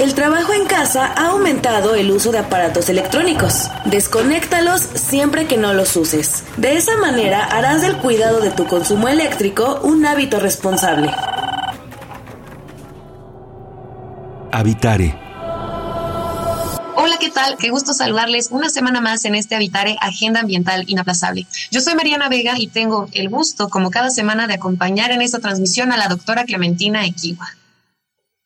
El trabajo en casa ha aumentado el uso de aparatos electrónicos. Desconéctalos siempre que no los uses. De esa manera harás del cuidado de tu consumo eléctrico un hábito responsable. Habitare. Hola, ¿qué tal? Qué gusto saludarles una semana más en este Habitare Agenda Ambiental Inaplazable. Yo soy Mariana Vega y tengo el gusto, como cada semana, de acompañar en esta transmisión a la doctora Clementina Equiwa.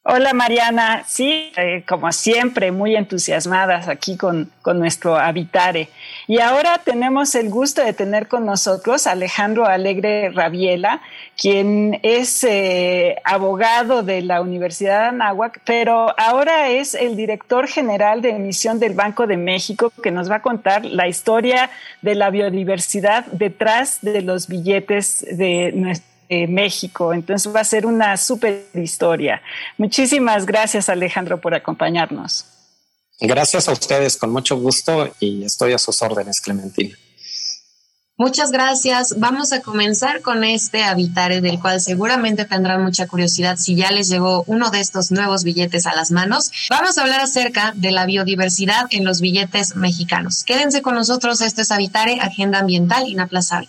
Hola Mariana, sí, eh, como siempre, muy entusiasmadas aquí con, nuestro Habitare. Y ahora tenemos el gusto de tener con nosotros a Alejandro Alegre Rabiela, quien es eh, abogado de la Universidad de Anáhuac, pero ahora es el director general de emisión del Banco de México, que nos va a contar la historia de la biodiversidad detrás de los billetes de nuestro México. Entonces va a ser una súper historia. Muchísimas gracias Alejandro por acompañarnos. Gracias a ustedes, con mucho gusto y estoy a sus órdenes, Clementina. Muchas gracias. Vamos a comenzar con este Habitare, del cual seguramente tendrán mucha curiosidad si ya les llegó uno de estos nuevos billetes a las manos. Vamos a hablar acerca de la biodiversidad en los billetes mexicanos. Quédense con nosotros, esto es Habitare, Agenda Ambiental Inaplazable.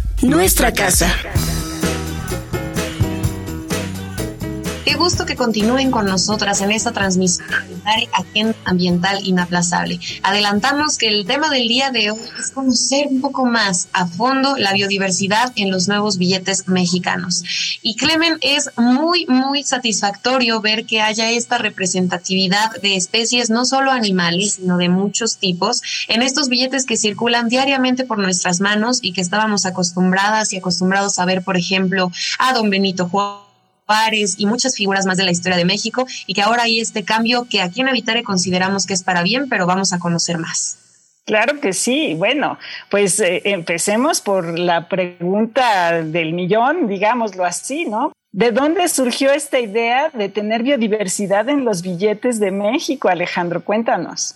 nuestra casa. Qué gusto que continúen con nosotras en esta transmisión Agenda Ambiental Inaplazable. Adelantamos que el tema del día de hoy es conocer un poco más a fondo la biodiversidad en los nuevos billetes mexicanos. Y Clemen, es muy, muy satisfactorio ver que haya esta representatividad de especies, no solo animales, sino de muchos tipos, en estos billetes que circulan diariamente por nuestras manos y que estábamos acostumbradas y acostumbrados a ver, por ejemplo, a don Benito Juárez y muchas figuras más de la historia de México y que ahora hay este cambio que aquí en Habitare consideramos que es para bien, pero vamos a conocer más. Claro que sí. Bueno, pues eh, empecemos por la pregunta del millón, digámoslo así, ¿no? ¿De dónde surgió esta idea de tener biodiversidad en los billetes de México, Alejandro? Cuéntanos.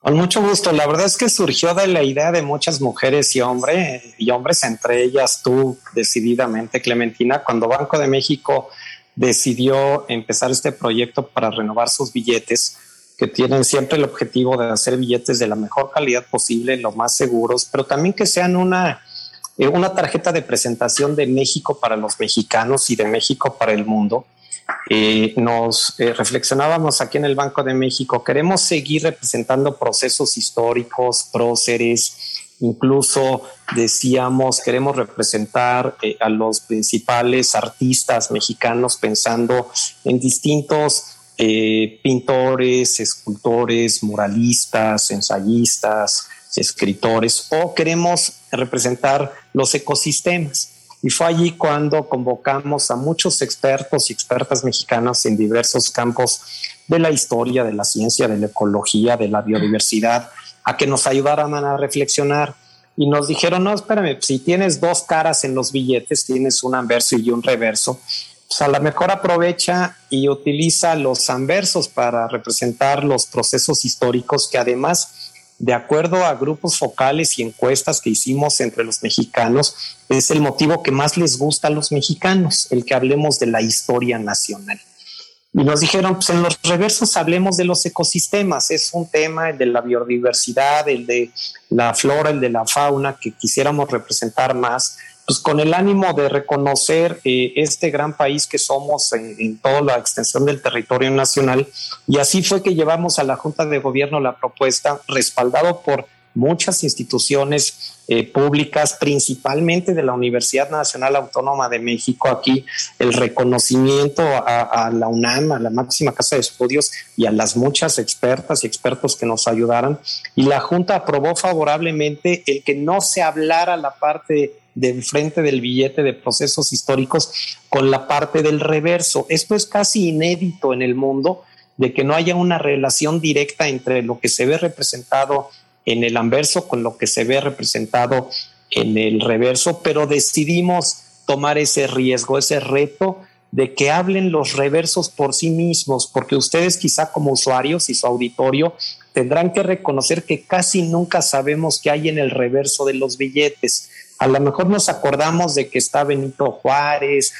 Con mucho gusto. La verdad es que surgió de la idea de muchas mujeres y hombres, y hombres, entre ellas tú decididamente, Clementina, cuando Banco de México decidió empezar este proyecto para renovar sus billetes, que tienen siempre el objetivo de hacer billetes de la mejor calidad posible, los más seguros, pero también que sean una, eh, una tarjeta de presentación de México para los mexicanos y de México para el mundo eh, nos eh, reflexionábamos aquí en el Banco de México, queremos seguir representando procesos históricos, próceres, incluso decíamos, queremos representar eh, a los principales artistas mexicanos pensando en distintos pintores, escultores, muralistas, ensayistas, escritores, o queremos representar los ecosistemas. Y fue allí cuando convocamos a muchos expertos y expertas mexicanas en diversos campos de la historia, de la ciencia, de la ecología, de la biodiversidad, a que nos ayudaran a reflexionar. Y nos dijeron, no, espérame, si tienes dos caras en los billetes, tienes un anverso y un reverso, pues a lo mejor aprovecha y utiliza los anversos para representar los procesos históricos que además de acuerdo a grupos focales y encuestas que hicimos entre los mexicanos, es el motivo que más les gusta a los mexicanos, el que hablemos de la historia nacional. Y nos dijeron, pues en los reversos hablemos de los ecosistemas, es un tema, el de la biodiversidad, el de la flora, el de la fauna, que quisiéramos representar más, pues con el ánimo de reconocer eh, este gran país que somos en, toda la extensión del territorio nacional. Y así fue que llevamos a la Junta de Gobierno la propuesta, respaldado por muchas instituciones eh, públicas, principalmente de la Universidad Nacional Autónoma de México, aquí el reconocimiento a, la UNAM, a la máxima casa de estudios y a las muchas expertas y expertos que nos ayudaron. Y la Junta aprobó favorablemente el que no se hablara la parte del frente del billete de procesos históricos con la parte del reverso. Esto es casi inédito en el mundo de que no haya una relación directa entre lo que se ve representado en el anverso con lo que se ve representado en el reverso, pero decidimos tomar ese riesgo, ese reto de que hablen los reversos por sí mismos, porque ustedes quizá como usuarios y su auditorio tendrán que reconocer que casi nunca sabemos qué hay en el reverso de los billetes. A lo mejor nos acordamos de que está Benito Juárez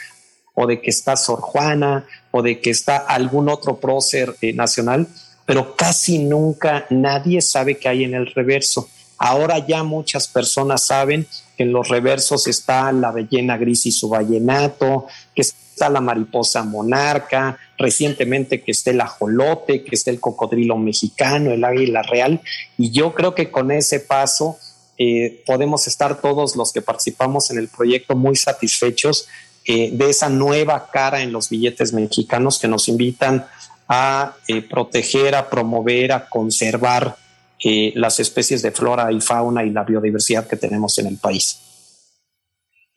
o de que está Sor Juana o de que está algún otro prócer eh, nacional, pero casi nunca nadie sabe qué hay en el reverso. Ahora ya muchas personas saben que en los reversos está la ballena gris y su vallenato, que está la mariposa monarca, recientemente que esté el ajolote, que esté el cocodrilo mexicano, el águila real, y yo creo que con ese paso eh, podemos estar todos los que participamos en el proyecto muy satisfechos eh, de esa nueva cara en los billetes mexicanos que nos invitan a eh, proteger, a promover, a conservar eh, las especies de flora y fauna y la biodiversidad que tenemos en el país.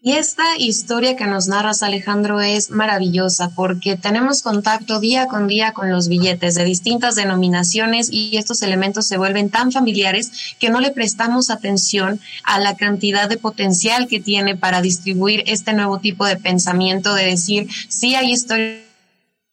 Y esta historia que nos narras, Alejandro, es maravillosa porque tenemos contacto día con día con los billetes de distintas denominaciones y estos elementos se vuelven tan familiares que no le prestamos atención a la cantidad de potencial que tiene para distribuir este nuevo tipo de pensamiento de decir, sí hay historia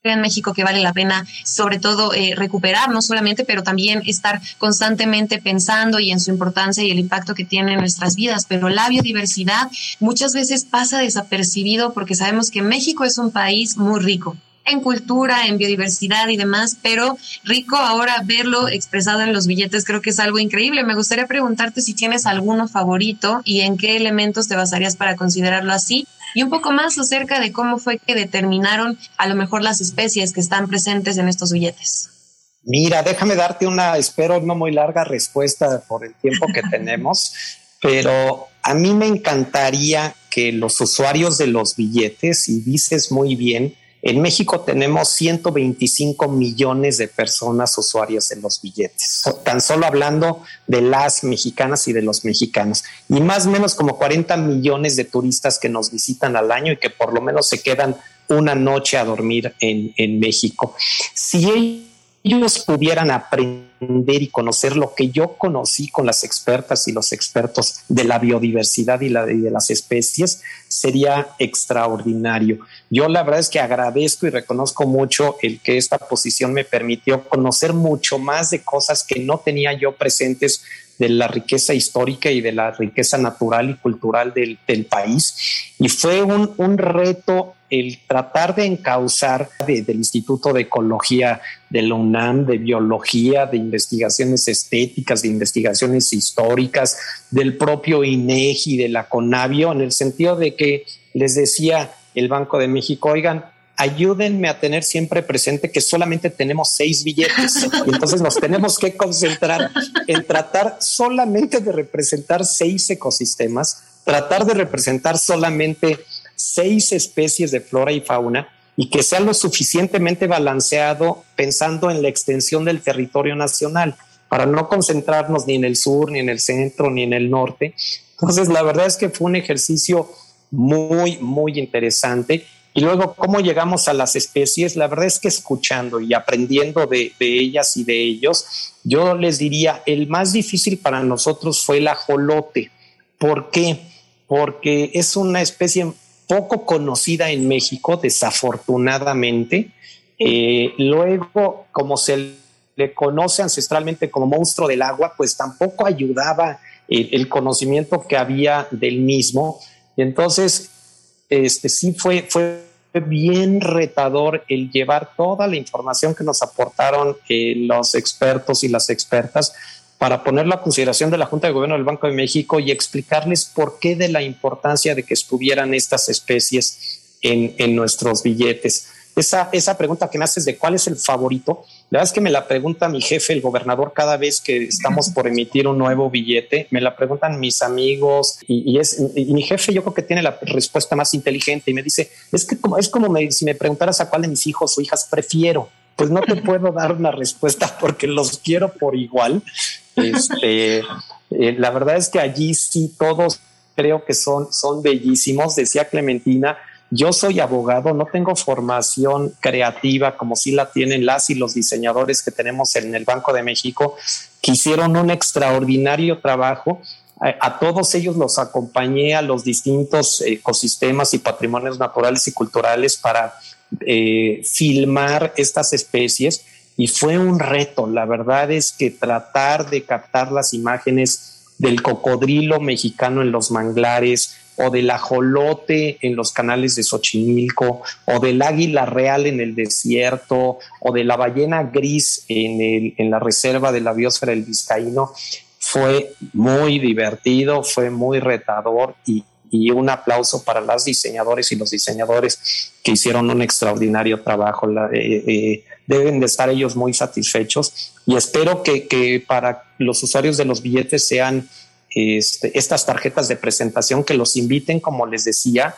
en México que vale la pena, sobre todo, eh, recuperar, no solamente, pero también estar constantemente pensando y en su importancia y el impacto que tiene en nuestras vidas. Pero la biodiversidad muchas veces pasa desapercibido porque sabemos que México es un país muy rico en cultura, en biodiversidad y demás, pero rico ahora verlo expresado en los billetes creo que es algo increíble. Me gustaría preguntarte si tienes alguno favorito y en qué elementos te basarías para considerarlo así y un poco más acerca de cómo fue que determinaron a lo mejor las especies que están presentes en estos billetes. Mira, déjame darte una, espero no muy larga respuesta por el tiempo que tenemos, pero a mí me encantaría que los usuarios de los billetes, y dices muy bien, en México tenemos 125 millones de personas usuarias de los billetes, tan solo hablando de las mexicanas y de los mexicanos, y más o menos como 40 millones de turistas que nos visitan al año y que por lo menos se quedan una noche a dormir en, en México. Si ellos pudieran aprender y conocer lo que yo conocí con las expertas y los expertos de la biodiversidad y, de, las especies, sería extraordinario. Yo la verdad es que agradezco y reconozco mucho el que esta posición me permitió conocer mucho más de cosas que no tenía yo presentes de la riqueza histórica y de la riqueza natural y cultural del, país. Y fue un, un reto el tratar de encauzar del Instituto de Ecología de la UNAM, de biología, de investigaciones estéticas, de investigaciones históricas, del propio INEGI, de la CONAVIO, en el sentido de que les decía el Banco de México, oigan, ayúdenme a tener siempre presente que solamente tenemos seis billetes entonces nos tenemos que concentrar en tratar solamente de representar seis ecosistemas, tratar de representar solamente seis especies de flora y fauna y que sea lo suficientemente balanceado pensando en la extensión del territorio nacional para no concentrarnos ni en el sur, ni en el centro, ni en el norte. Entonces, la verdad es que fue un ejercicio muy, muy interesante. Y luego, ¿cómo llegamos a las especies? La verdad es que escuchando y aprendiendo de, de ellas y de ellos, yo les diría, el más difícil para nosotros fue el ajolote. ¿Por qué? Porque es una especie poco conocida en México, desafortunadamente. Eh, luego, como se le conoce ancestralmente como monstruo del agua, pues tampoco ayudaba el, conocimiento que había del mismo. Y entonces, este sí fue, fue bien retador el llevar toda la información que nos aportaron eh, los expertos y las expertas para ponerlo a consideración de la Junta de Gobierno del Banco de México y explicarles por qué de la importancia de que estuvieran estas especies en, nuestros billetes. Esa, esa pregunta que me haces de cuál es el favorito, La verdad es que me la pregunta mi jefe, el gobernador, cada vez que estamos por emitir un nuevo billete, me la preguntan mis amigos y, y mi jefe yo creo que tiene la respuesta más inteligente y me dice, es que como, es como si me preguntaras a cuál de mis hijos o hijas prefiero. Pues no te puedo dar una respuesta porque los quiero por igual. Este, eh, la verdad es que allí sí todos creo que son, son bellísimos. Decía Clementina, yo soy abogado, no tengo formación creativa como sí la tienen las y los diseñadores que tenemos en el Banco de México, que hicieron un extraordinario trabajo. A, todos ellos los acompañé a los distintos ecosistemas y patrimonios naturales y culturales para eh, filmar estas especies y fue un reto. La verdad es que tratar de captar las imágenes del cocodrilo mexicano en los manglares, o del ajolote en los canales de Xochimilco, o del águila real en el desierto, o de la ballena gris en, en la reserva de la biosfera del Vizcaíno, fue muy divertido, fue muy retador y, un aplauso para las diseñadores y los diseñadores que hicieron un extraordinario trabajo. Eh, eh, deben de estar ellos muy satisfechos y espero que, que para los usuarios de los billetes sean este, estas tarjetas de presentación que los inviten, como les decía,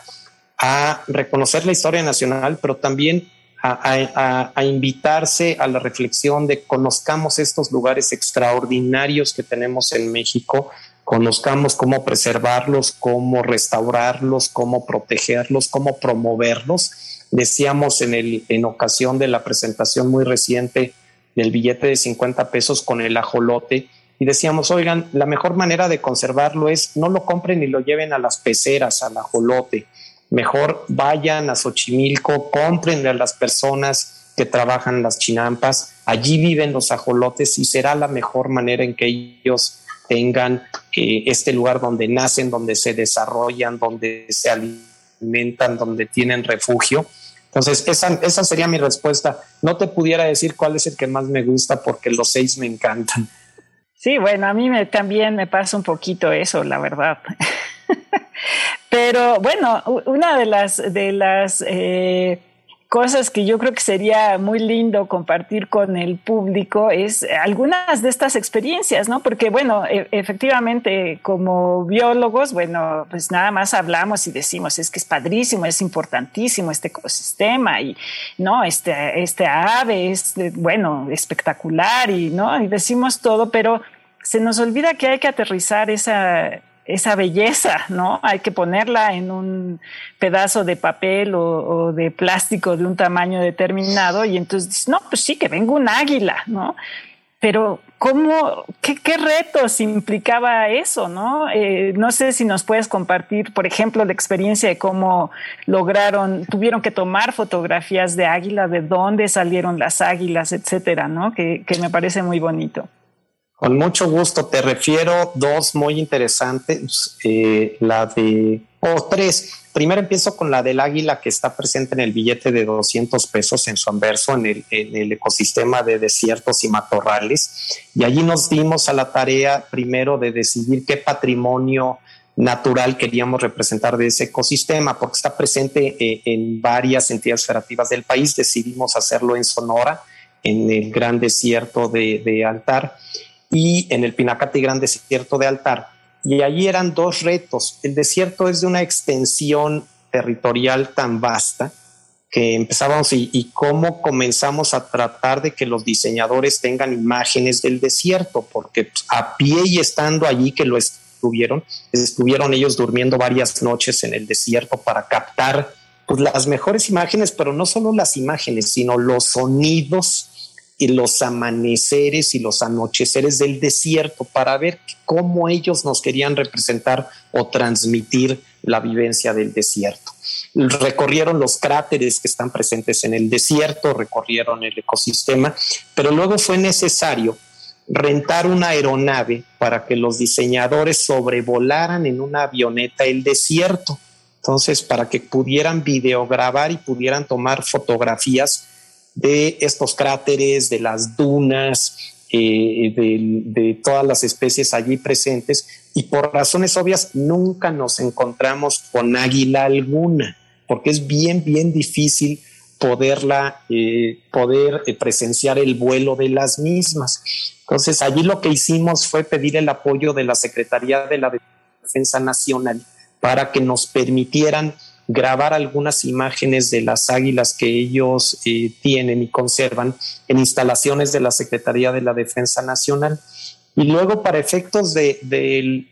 a reconocer la historia nacional, pero también a, invitarse a la reflexión de conozcamos estos lugares extraordinarios que tenemos en México, conozcamos cómo preservarlos, cómo restaurarlos, cómo protegerlos, cómo promoverlos. Decíamos en, el, en ocasión de la presentación muy reciente del billete de 50 pesos con el ajolote, y decíamos, oigan, la mejor manera de conservarlo es no lo compren y lo lleven a las peceras, al ajolote. Mejor vayan a Xochimilco, compren a las personas que trabajan las chinampas, allí viven los ajolotes y será la mejor manera en que ellos tengan eh, este lugar donde nacen, donde se desarrollan, donde se alimentan, donde tienen refugio. Entonces, esa, esa sería mi respuesta. No te pudiera decir cuál es el que más me gusta porque los seis me encantan. Sí, bueno, a mí también me pasa un poquito eso, la verdad. Pero bueno, una de las, de las eh, cosas que yo creo que sería muy lindo compartir con el público es algunas de estas experiencias, ¿no? Porque, bueno, e, efectivamente, como biólogos, bueno, pues nada más hablamos y decimos, es que es padrísimo, es importantísimo este ecosistema y, ¿no? Este, este ave es, bueno, espectacular y, ¿no? Y decimos todo, pero se nos olvida que hay que aterrizar esa esa belleza, ¿no? Hay que ponerla en un pedazo de papel o, de plástico de un tamaño determinado y entonces no, pues sí, que venga un águila, ¿no? Pero ¿cómo, qué, retos implicaba eso, no? Eh, no sé si nos puedes compartir, por ejemplo, la experiencia de cómo lograron, tuvieron que tomar fotografías de águila, de dónde salieron las águilas, etcétera, ¿no? que me parece muy bonito. Con mucho gusto, te refiero dos muy interesantes, eh, la de, o tres. Primero empiezo con la del águila que está presente en el billete de 200 pesos en su anverso en el, en el ecosistema de desiertos y matorrales. Y allí nos dimos a la tarea primero de decidir qué patrimonio natural queríamos representar de ese ecosistema, porque está presente eh, en varias entidades federativas del país. Decidimos hacerlo en Sonora, en el gran desierto de, de Altar y en el Pinacate Gran Desierto de Altar. Y allí eran dos retos. El desierto es de una extensión territorial tan vasta que empezábamos y, cómo comenzamos a tratar de que los diseñadores tengan imágenes del desierto, porque pues, a pie y estando allí que lo estuvieron, estuvieron ellos durmiendo varias noches en el desierto para captar pues, las mejores imágenes, pero no solo las imágenes, sino los sonidos y los amaneceres y los anocheceres del desierto para ver cómo ellos nos querían representar o transmitir la vivencia del desierto. Recorrieron los cráteres que están presentes en el desierto, recorrieron el ecosistema, pero luego fue necesario rentar una aeronave para que los diseñadores sobrevolaran en una avioneta el desierto. Entonces, para que pudieran videograbar y pudieran tomar fotografías de estos cráteres, de las dunas, eh, de, todas las especies allí presentes y por razones obvias nunca nos encontramos con águila alguna, porque es bien, bien difícil poderla, eh, poder eh, presenciar el vuelo de las mismas. Entonces, allí lo que hicimos fue pedir el apoyo de la Secretaría de la Defensa Nacional para que nos permitieran grabar algunas imágenes de las águilas que ellos eh, tienen y conservan en instalaciones de la Secretaría de la Defensa Nacional. Y luego para efectos del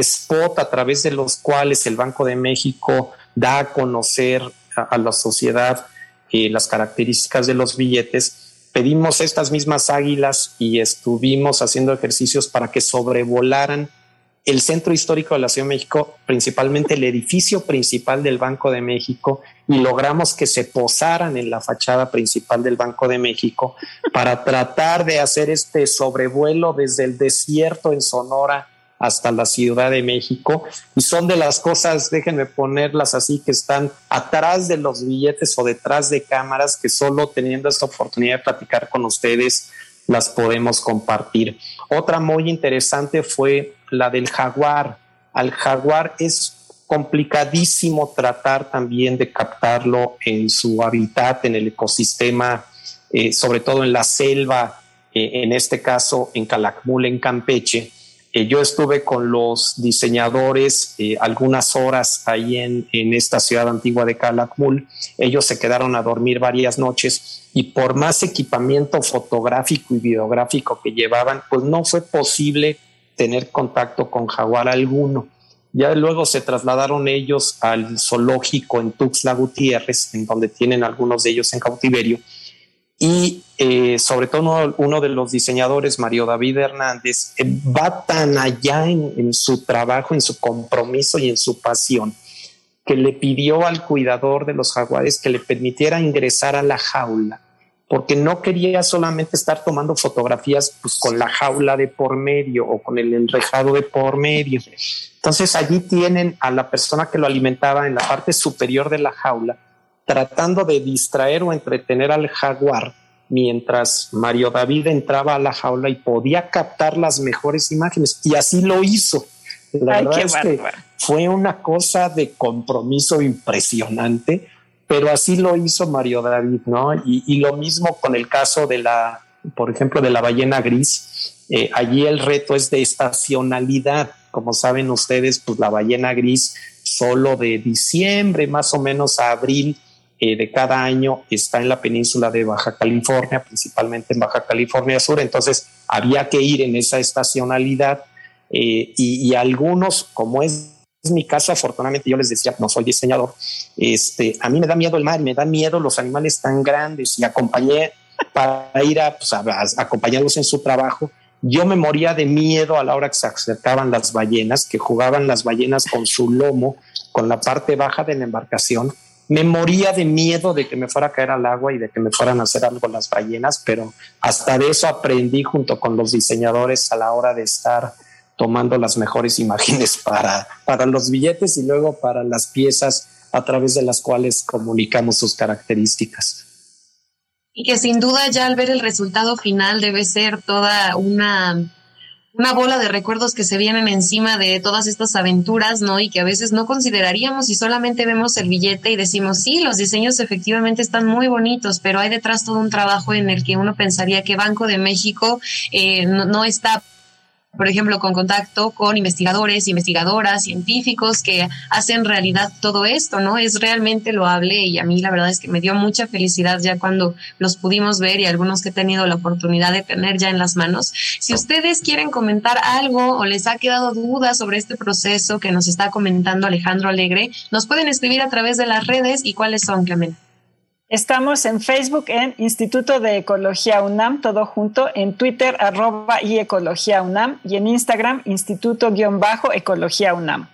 spot a través de los cuales el Banco de México da a conocer a, la sociedad eh, las características de los billetes, pedimos estas mismas águilas y estuvimos haciendo ejercicios para que sobrevolaran el centro histórico de la Ciudad de México, principalmente el edificio principal del Banco de México, y logramos que se posaran en la fachada principal del Banco de México para tratar de hacer este sobrevuelo desde el desierto en Sonora hasta la Ciudad de México. Y son de las cosas, déjenme ponerlas así, que están atrás de los billetes o detrás de cámaras que solo teniendo esta oportunidad de platicar con ustedes las podemos compartir. Otra muy interesante fue la del jaguar. Al jaguar es complicadísimo tratar también de captarlo en su hábitat, en el ecosistema, eh, sobre todo en la selva, eh, en este caso en Calakmul, en Campeche. Eh, yo estuve con los diseñadores algunas horas ahí en, en esta ciudad antigua de Calakmul. Ellos se quedaron a dormir varias noches y por más equipamiento fotográfico y videográfico que llevaban, pues no fue posible tener contacto con jaguar alguno. Ya luego se trasladaron ellos al zoológico en Tuxtla Gutiérrez, en donde tienen algunos de ellos en cautiverio. Y eh, sobre todo uno, de los diseñadores, Mario David Hernández, eh, va tan allá en, su trabajo, en su compromiso y en su pasión, que le pidió al cuidador de los jaguares que le permitiera ingresar a la jaula porque no quería solamente estar tomando fotografías pues, con la jaula de por medio o con el enrejado de por medio. Entonces allí tienen a la persona que lo alimentaba en la parte superior de la jaula, tratando de distraer o entretener al jaguar, mientras Mario David entraba a la jaula y podía captar las mejores imágenes. Y así lo hizo. La verdad es que fue una cosa de compromiso impresionante pero así lo hizo Mario David, ¿no? Y, lo mismo con el caso de la, por ejemplo, de la ballena gris. Eh, allí el reto es de estacionalidad. Como saben ustedes, pues la ballena gris solo de diciembre más o menos a abril eh, de cada año está en la península de Baja California, principalmente en Baja California Sur. Entonces había que ir en esa estacionalidad eh, y, y algunos, como es mi caso, afortunadamente yo les decía, no soy diseñador, este, a mí me da miedo el mar, me dan miedo los animales tan grandes y acompañé para ir a, pues, acompañarlos en su trabajo. Yo me moría de miedo a la hora que se acercaban las ballenas, que jugaban las ballenas con su lomo, con la parte baja de la embarcación. Me moría de miedo de que me fuera a caer al agua y de que me fueran a hacer algo las ballenas, pero hasta de eso aprendí junto con los diseñadores a la hora de estar tomando las mejores imágenes para, para los billetes y luego para las piezas a través de las cuales comunicamos sus características. Y que sin duda ya al ver el resultado final debe ser toda una, una bola de recuerdos que se vienen encima de todas estas aventuras, ¿no? Y que a veces no consideraríamos y solamente vemos el billete y decimos, sí, los diseños efectivamente están muy bonitos, pero hay detrás todo un trabajo en el que uno pensaría que Banco de México eh, no, no está por ejemplo, con contacto con investigadores, investigadoras, científicos que hacen realidad todo esto, ¿no? Es realmente loable y a mí la verdad es que me dio mucha felicidad ya cuando los pudimos ver y algunos que he tenido la oportunidad de tener ya en las manos. Si ustedes quieren comentar algo o les ha quedado duda sobre este proceso que nos está comentando Alejandro Alegre, nos pueden escribir a través de las redes y cuáles son, Clemente. Estamos en Facebook en Instituto de Ecología UNAM, todo junto, en Twitter arroba y Ecología UNAM y en Instagram Instituto-Ecología UNAM.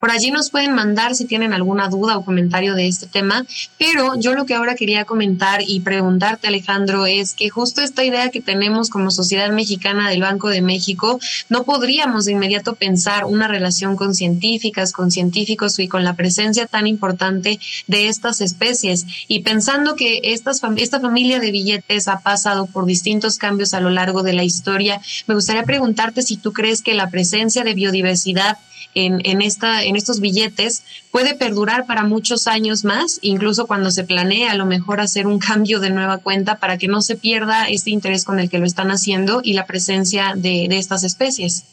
Por allí nos pueden mandar si tienen alguna duda o comentario de este tema, pero yo lo que ahora quería comentar y preguntarte, Alejandro, es que justo esta idea que tenemos como sociedad mexicana del Banco de México, no podríamos de inmediato pensar una relación con científicas, con científicos y con la presencia tan importante de estas especies. Y pensando que estas, esta familia de billetes ha pasado por distintos cambios a lo largo de la historia, me gustaría preguntarte si tú crees que la presencia de biodiversidad en, en, esta, en estos billetes puede perdurar para muchos años más, incluso cuando se planea a lo mejor hacer un cambio de nueva cuenta para que no se pierda este interés con el que lo están haciendo y la presencia de, de estas especies.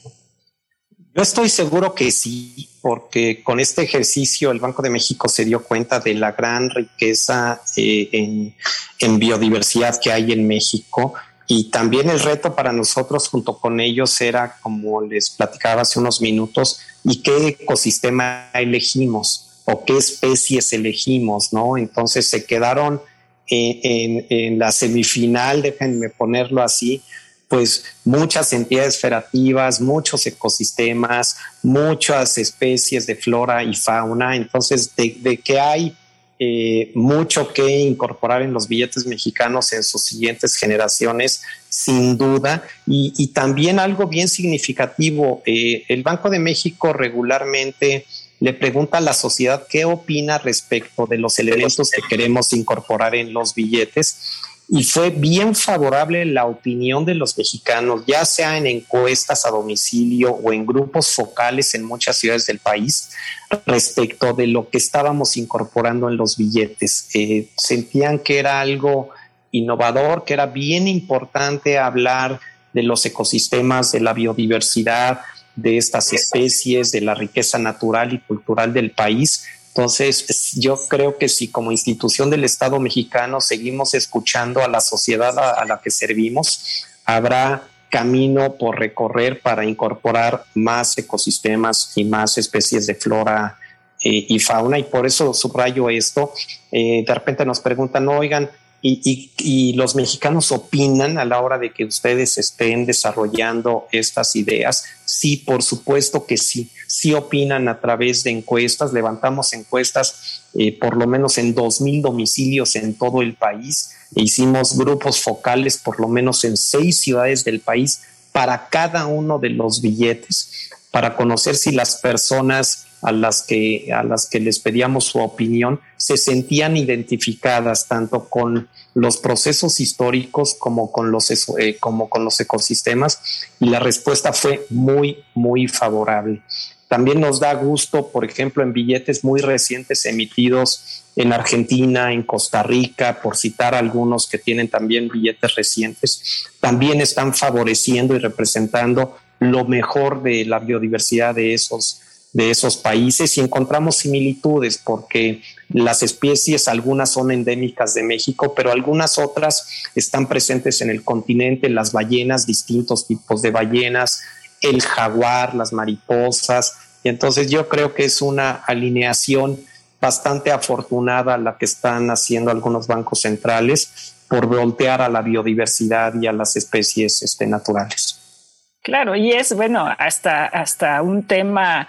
Yo estoy seguro que sí, porque con este ejercicio el Banco de México se dio cuenta de la gran riqueza eh, en, en, biodiversidad que hay en México y también el reto para nosotros junto con ellos era, como les platicaba hace unos minutos, y qué ecosistema elegimos o qué especies elegimos, ¿no? Entonces se quedaron en, en, la semifinal, déjenme ponerlo así, pues muchas entidades federativas, muchos ecosistemas, muchas especies de flora y fauna. Entonces, de, que hay eh, mucho que incorporar en los billetes mexicanos en sus siguientes generaciones, sin duda. Y, también algo bien significativo, eh, el Banco de México regularmente le pregunta a la sociedad qué opina respecto de los elementos que queremos incorporar en los billetes y fue bien favorable la opinión de los mexicanos, ya sea en encuestas a domicilio o en grupos focales en muchas ciudades del país, respecto de lo que estábamos incorporando en los billetes. Eh, sentían que era algo innovador, que era bien importante hablar de los ecosistemas, de la biodiversidad, de estas especies, de la riqueza natural y cultural del país entonces, yo creo que si como institución del Estado mexicano seguimos escuchando a la sociedad a, la que servimos, habrá camino por recorrer para incorporar más ecosistemas y más especies de flora eh, y fauna. Y por eso subrayo esto. Eh, de repente nos preguntan, oigan, y, los mexicanos opinan a la hora de que ustedes estén desarrollando estas ideas. Sí, por supuesto que sí. Sí opinan a través de encuestas. Levantamos encuestas eh, por lo menos en dos mil domicilios en todo el país. Hicimos grupos focales por lo menos en seis ciudades del país para cada uno de los billetes, para conocer si las personas a las que a las que les pedíamos su opinión se sentían identificadas tanto con los procesos históricos como con los eh, como con los ecosistemas y la respuesta fue muy muy favorable. También nos da gusto, por ejemplo, en billetes muy recientes emitidos en Argentina, en Costa Rica, por citar algunos que tienen también billetes recientes, también están favoreciendo y representando lo mejor de la biodiversidad de esos de esos países y encontramos similitudes porque las especies, algunas son endémicas de México, pero algunas otras están presentes en el continente, las ballenas, distintos tipos de ballenas, el jaguar, las mariposas. Y entonces yo creo que es una alineación bastante afortunada la que están haciendo algunos bancos centrales por voltear a la biodiversidad y a las especies este, naturales. Claro, y es bueno, hasta, hasta un tema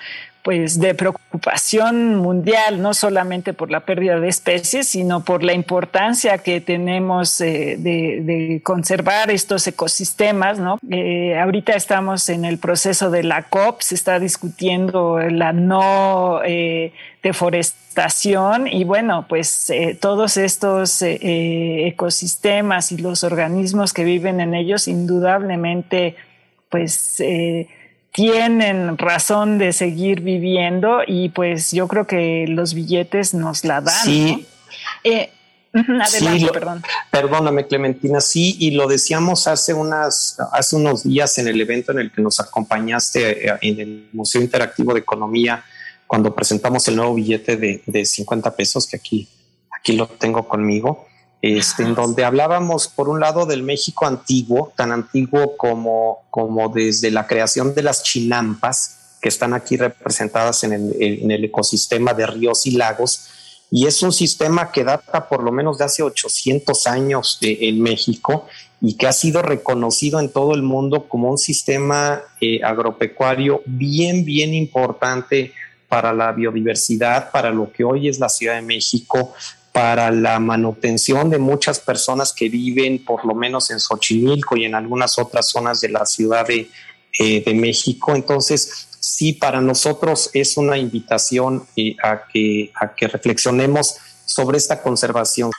pues de preocupación mundial, no solamente por la pérdida de especies, sino por la importancia que tenemos eh, de, conservar estos ecosistemas. ¿no? Eh, ahorita estamos en el proceso de la COP, se está discutiendo la no eh, deforestación y bueno, pues todos estos ecosistemas y los organismos que viven en ellos indudablemente pues tienen razón de seguir viviendo y pues yo creo que los billetes nos la dan. Sí. Eh, adelante, perdón. Perdóname, Clementina. Sí, y lo decíamos hace unas, hace unos días en el evento en el que nos acompañaste eh, en el Museo Interactivo de Economía, cuando presentamos el nuevo billete de, de 50 pesos, que aquí, aquí lo tengo conmigo este, en donde hablábamos, por un lado, del México antiguo, tan antiguo como, como desde la creación de las chinampas, que están aquí representadas en el, en el ecosistema de ríos y lagos, y es un sistema que data por lo menos de hace 800 años en México y que ha sido reconocido en todo el mundo como un sistema eh, agropecuario bien, bien importante para la biodiversidad, para lo que hoy es la Ciudad de México, para la manutención de muchas personas que viven por lo menos en Xochimilco y en algunas otras zonas de la Ciudad de, eh, México. Entonces, sí, para nosotros es una invitación eh, a, que, a que reflexionemos sobre esta conservación.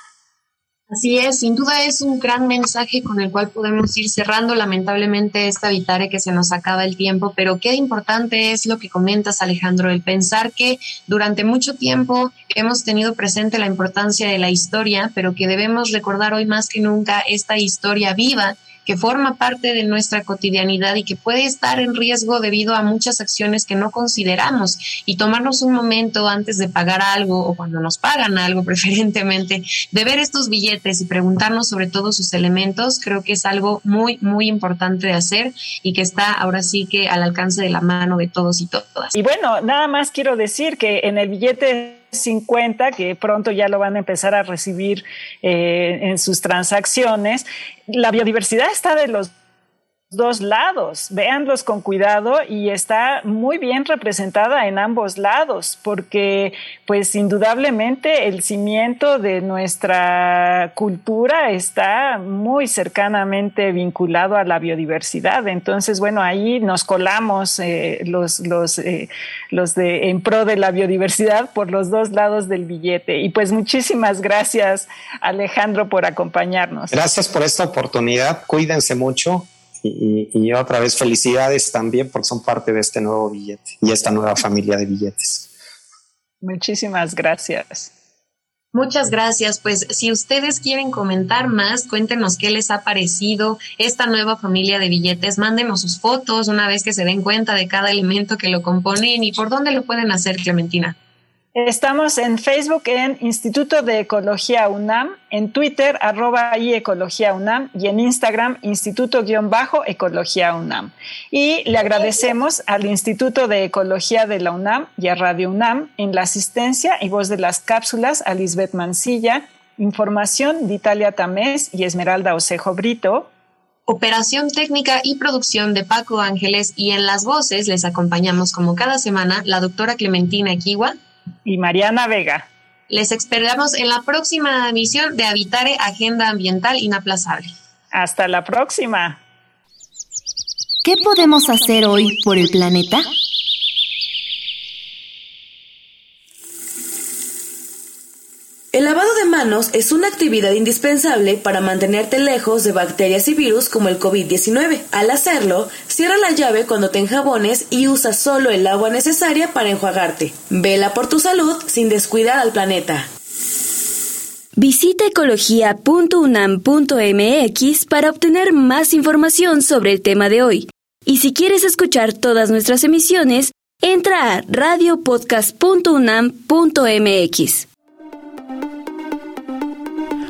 Así es, sin duda es un gran mensaje con el cual podemos ir cerrando lamentablemente esta vitare que se nos acaba el tiempo, pero qué importante es lo que comentas Alejandro, el pensar que durante mucho tiempo hemos tenido presente la importancia de la historia, pero que debemos recordar hoy más que nunca esta historia viva que forma parte de nuestra cotidianidad y que puede estar en riesgo debido a muchas acciones que no consideramos y tomarnos un momento antes de pagar algo o cuando nos pagan algo preferentemente, de ver estos billetes y preguntarnos sobre todos sus elementos, creo que es algo muy, muy importante de hacer y que está ahora sí que al alcance de la mano de todos y todas. Y bueno, nada más quiero decir que en el billete 50, que pronto ya lo van a empezar a recibir eh, en sus transacciones, la biodiversidad está de los dos lados, véanlos con cuidado y está muy bien representada en ambos lados, porque pues indudablemente el cimiento de nuestra cultura está muy cercanamente vinculado a la biodiversidad. Entonces, bueno, ahí nos colamos eh, los, los, eh, los de en pro de la biodiversidad por los dos lados del billete. Y pues muchísimas gracias, Alejandro, por acompañarnos. Gracias por esta oportunidad. Cuídense mucho y, otra vez felicidades también porque son parte de este nuevo billete y esta nueva familia de billetes. Muchísimas gracias. Muchas gracias. Pues si ustedes quieren comentar más, cuéntenos qué les ha parecido esta nueva familia de billetes. Mándenos sus fotos una vez que se den cuenta de cada elemento que lo componen y por dónde lo pueden hacer, Clementina. Estamos en Facebook en Instituto de Ecología UNAM, en Twitter arroba y Ecología UNAM y en Instagram Instituto-Ecología UNAM. Y le agradecemos al Instituto de Ecología de la UNAM y a Radio UNAM en la asistencia y voz de las cápsulas a Lisbeth Mancilla, información de Italia Tamés y Esmeralda Osejo Brito, operación técnica y producción de Paco Ángeles y en las voces les acompañamos como cada semana la doctora Clementina Equiwa y Mariana Vega. Les esperamos en la próxima emisión de Habitare Agenda Ambiental Inaplazable. Hasta la próxima. ¿Qué podemos hacer hoy por el planeta? El lavado de manos es una actividad indispensable para mantenerte lejos de bacterias y virus como el COVID-19. Al hacerlo, cierra la llave cuando te enjabones y usa solo el agua necesaria para enjuagarte. Vela por tu salud sin descuidar al planeta. Visita ecología.unam.mx para obtener más información sobre el tema de hoy. Y si quieres escuchar todas nuestras emisiones, entra a radiopodcast.unam.mx.